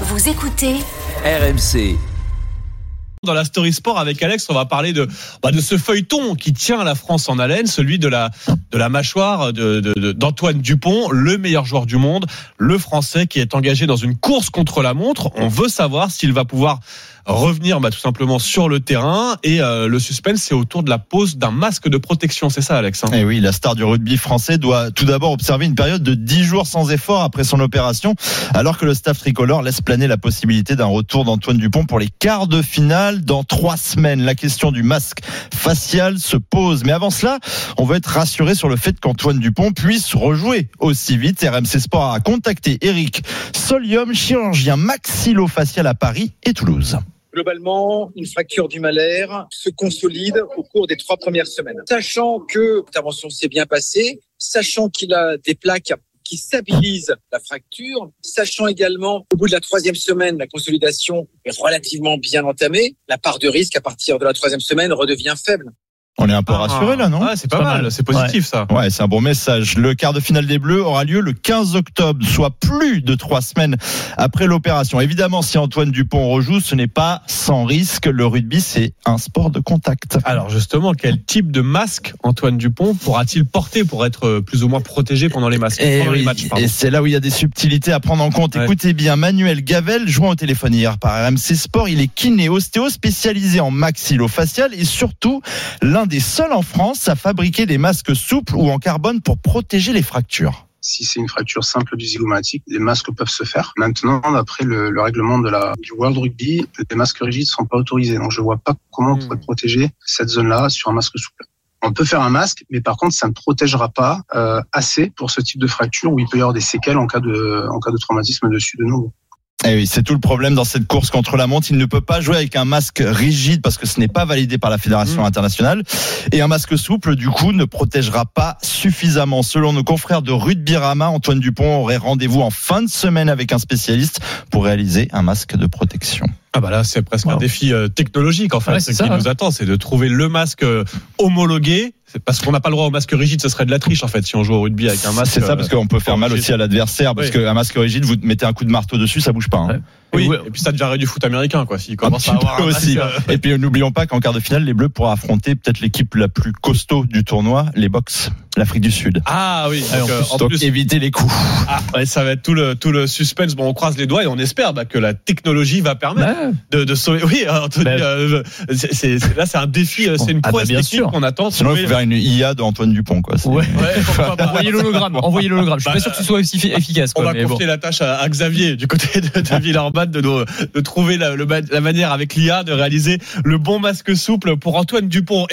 Vous écoutez RMC. Dans la story sport avec Alex, on va parler de bah, de ce feuilleton qui tient la France en haleine, celui de la de la mâchoire de, de- d'Antoine Dupont, le meilleur joueur du monde, le Français qui est engagé dans une course contre la montre. On veut savoir s'il va pouvoir revenir bah, tout simplement sur le terrain. Et euh, le suspense c'est autour de la pose d'un masque de protection, c'est ça Alex hein? Et Eh oui, la star du rugby français doit tout d'abord observer une période de 10 jours sans effort après son opération, alors que le staff tricolore laisse planer la possibilité d'un retour d'Antoine Dupont pour les quarts de finale dans trois semaines. La question du masque facial se pose. Mais avant cela, on veut être rassuré sur le fait qu'Antoine Dupont puisse rejouer aussi vite. RMC Sport a contacté Eric Solium, chirurgien maxillofacial à Paris et Toulouse. Globalement, une fracture du malaire se consolide au cours des trois premières semaines. Sachant que l'intervention s'est bien passée, sachant qu'il a des plaques qui stabilisent la fracture, sachant également au bout de la troisième semaine, la consolidation est relativement bien entamée, la part de risque à partir de la troisième semaine redevient faible. On est un peu rassuré là, non Ah, c'est pas, mal, c'est positif ça. Ouais, c'est un bon message. Le quart de finale des Bleus aura lieu le 15 octobre, soit plus de trois semaines après l'opération. Évidemment, si Antoine Dupont rejoue, ce n'est pas sans risque. Le rugby, c'est un sport de contact. Alors justement, quel type de masque Antoine Dupont pourra-t-il porter pour être euh, plus ou moins protégé pendant les, masques, Et, oui, pardon. et c'est là où il y a des subtilités à prendre en compte. Ouais. Écoutez bien, Manuel Gavel, joint au téléphone hier par RMC Sport, il est kiné ostéo spécialisé en maxillofacial et surtout l'un des seuls en France à fabriquer des masques souples ou en carbone pour protéger les fractures. Si c'est une fracture simple du zygomatique, les masques peuvent se faire. Maintenant, d'après le, le règlement de la, du World Rugby, les masques rigides sont pas autorisés. Donc, je vois pas comment on Hmm. pourrait protéger cette zone-là sur un masque souple. On peut faire un masque, mais par contre, ça ne protégera pas euh, assez pour ce type de fracture où il peut y avoir des séquelles en cas de, en cas de traumatisme dessus de nouveau. Eh oui, c'est tout le problème dans cette course contre la montre. Il ne peut pas jouer avec un masque rigide parce que ce n'est pas validé par la Fédération Mm. internationale. Et un masque souple, du coup, ne protégera pas suffisamment. Selon nos confrères de Rugby-Rama, Antoine Dupont aurait rendez-vous en fin de semaine avec un spécialiste pour réaliser un masque de protection. Ah bah là, c'est presque un défi euh, technologique en fait Ouais, ce qui nous attend, c'est de trouver le masque euh, homologué. C'est parce qu'on n'a pas le droit au masque rigide, ce serait de la triche en fait si on joue au rugby avec un masque. C'est ça, parce euh, qu'on peut faire mal rigide. aussi à l'adversaire, parce Oui. qu'un masque rigide, vous mettez un coup de marteau dessus, ça bouge pas. hein. Oui, et puis ça deviendrait du foot américain quoi. S'il commence à avoir un masque, aussi. euh, Et puis n'oublions pas qu'en quart de finale, les Bleus pourront affronter peut-être l'équipe la plus costaud du tournoi, les Box, l'Afrique du Sud. Ah oui, donc, en plus, en Donc plus, éviter les coups. ah, ouais, ça va être tout le tout le suspense. Bon, on croise les doigts et on espère bah, que la technologie va permettre. De, de sauver. Oui, Anthony, Ben. euh, là c'est un défi, euh, c'est une Ah, bah, prouesse technique sûr. qu'on attend. Sinon, il faut faire une IA de Antoine Dupont, quoi. Ouais. Envoyez l'hologramme. Envoyez l'hologramme. Je suis Bah, pas sûr que ce soit aussi effi- efficace. On va bon. confier la tâche à, à Xavier du côté de, de Villeurbanne de, trouver la, le- la manière avec l'IA de réaliser le bon masque souple pour Antoine Dupont. Et